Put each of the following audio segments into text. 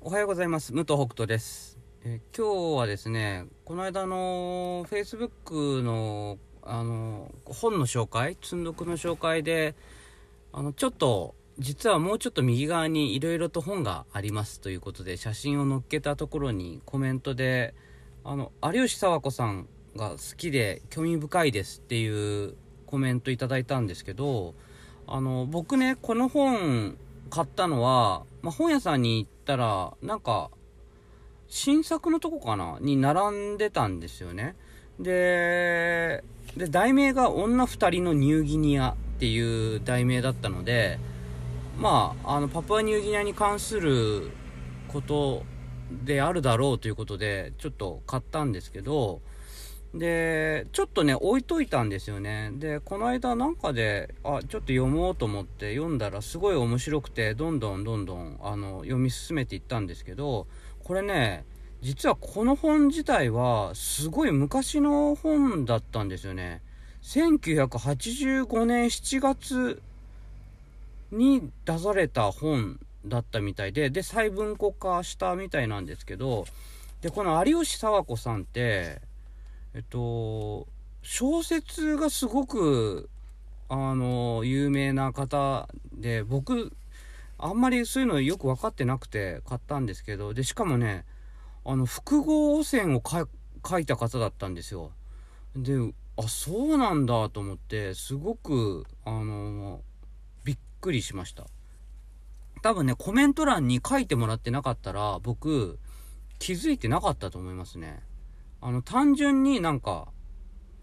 おはようございます。武藤北斗です。え今日はですね、この間の Facebook のあの本の紹介、積んどくの紹介で、あのちょっと実はもうちょっと右側にいろいろと本がありますということで写真を載っけたところにコメントで、あの有吉佐和子さんが好きで興味深いですっていうコメントいただいたんですけど、あの僕ねこの本買ったのは、まあ、本屋さんに行ってたらなんか新作のとこかな？に並んでたんですよね。でで題名が「女2人のニューギニア」っていう題名だったのでまああのパプアニューギニアに関することであるだろうということでちょっと買ったんですけどでちょっとね置いといたんですよね。でこの間なんかであちょっと読もうと思って読んだらすごい面白くてどんどんどんどんあの読み進めていったんですけどこれね実はこの本自体はすごい昔の本だったんですよね。1985年7月に出された本だったみたいでで細分化化したみたいなんですけどでこの有吉佐和子さんってえっと小説がすごくあの有名な方で僕あんまりそういうのよく分かってなくて買ったんですけどでしかもねあの複合汚染を書いた方だったんですよ。であそうなんだと思ってすごくあのびっくりしました。多分ねコメント欄に書いてもらってなかったら僕気づいてなかったと思いますね。あの単純になんか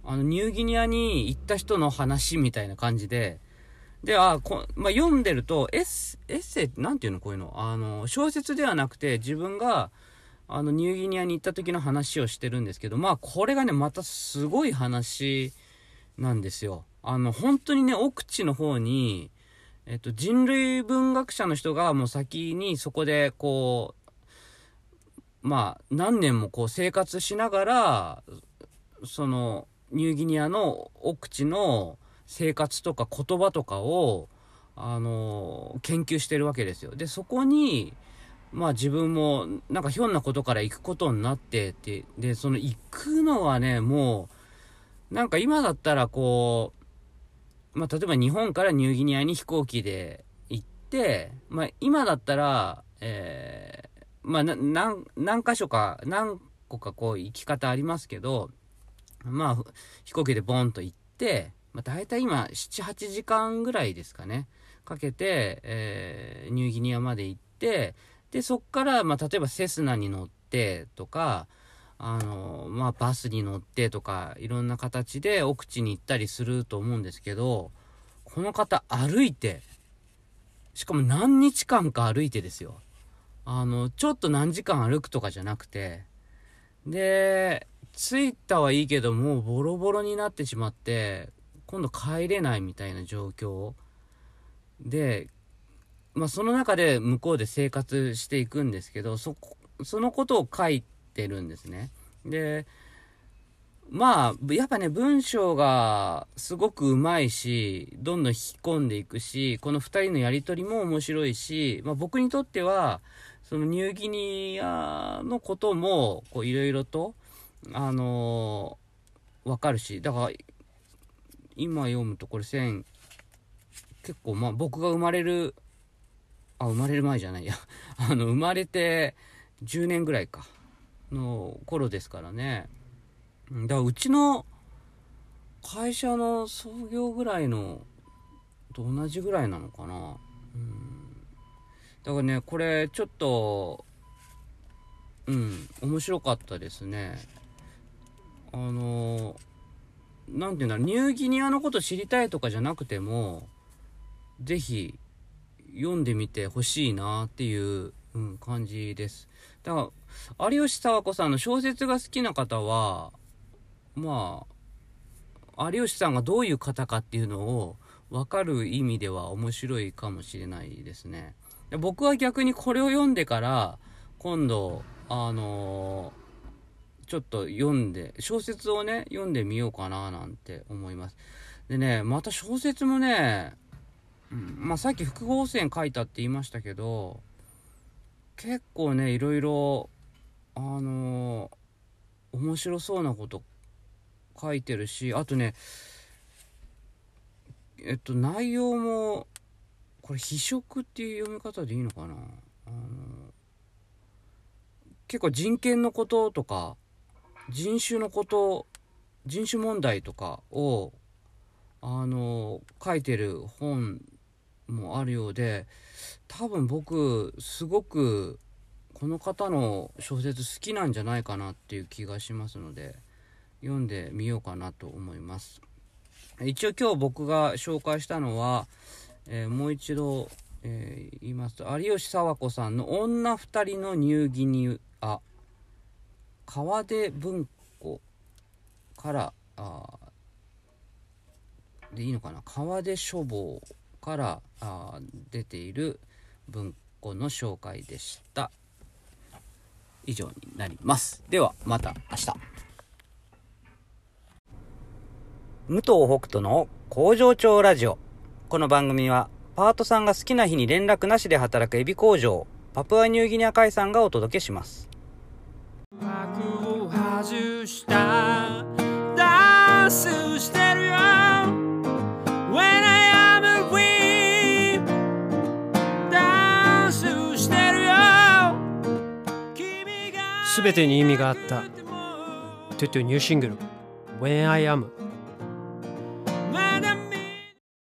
あのニューギニアに行った人の話みたいな感じでで、あ、こまあ、読んでると、エッセ、エッセなんていうのこういうの？あの、小説ではなくて、自分が、あの、ニューギニアに行った時の話をしてるんですけど、まあ、これがね、またすごい話なんですよ。あの、本当にね、奥地の方に、えっと、人類文学者の人がもう先にそこで、こう、まあ、何年もこう生活しながら、その、ニューギニアの奥地の、生活とか言葉とかを、あの研究してるわけですよ。で、そこに、まあ自分も、なんかひょんなことから行くことになってって、で、その行くのはね、もう、なんか今だったらこう、まあ例えば日本からニューギニアに飛行機で行って、まあ今だったら、えー、まあ、何、何箇所か、何個かこう行き方ありますけど、まあ飛行機でボンと行って、まあ、大体今、7、8時間ぐらいですかね、かけて、えー、ニューギニアまで行って、で、そっから、まあ、例えばセスナに乗ってとか、あの、まあ、バスに乗ってとか、いろんな形で奥地に行ったりすると思うんですけど、この方歩いて、しかも何日間か歩いてですよ。あの、ちょっと何時間歩くとかじゃなくて、で、着いたはいいけど、もうボロボロになってしまって、今度帰れないみたいな状況。で、まあ、その中で向こうで生活していくんですけどそそのことを書いてるんですね。でまあやっぱね文章がすごくうまいしどんどん引き込んでいくしこの2人のやり取りも面白いし、まあ、僕にとってはそのニューギニアのこともこういろいろとあのー、わかるしだから今読むとこれ1000結構まあ僕が生まれるあ生まれる前じゃないや。あの生まれて10年ぐらいかの頃ですからね。だからうちの会社の創業ぐらいのと同じぐらいなのかな。うん。だからねこれちょっとうん面白かったですね。あのなんていうんだろう、ニューギニアのこと知りたいとかじゃなくても、ぜひ読んでみてほしいなっていう、うん、感じです。だから、有吉佐和子さんの小説が好きな方は、まあ、有吉さんがどういう方かっていうのを分かる意味では面白いかもしれないですね。僕は逆にこれを読んでから、今度、あのーちょっと読んで、小説をね、読んでみようかななんて思います。でね、また小説もね、うん、まあさっき複合線書いたって言いましたけど、結構ねいろいろあの面白そうなこと書いてるしあとねえっと内容もこれ「非色」っていう読み方でいいのかな？あの結構人権のこととか人種のこと人種問題とかをあの書いてる本もあるようで多分僕すごくこの方の小説好きなんじゃないかなっていう気がしますので読んでみようかなと思います。一応今日僕が紹介したのは、えー、もう一度、えー、言いますと有吉佐和子さんの「女二人のニューギニア」川出文庫からあでいいのかな？川出書房からあ出ている文庫の紹介でした。以上になります。ではまた明日。武藤北斗の工場長ラジオ。この番組はパートさんが好きな日に連絡なしで働くエビ工場パプアニューギニア海産がお届けします。幕を外した。ダンスしてるよ。When I am free ダンスしてるよ。すべてに意味があった。トゥトゥニューシングル。When I am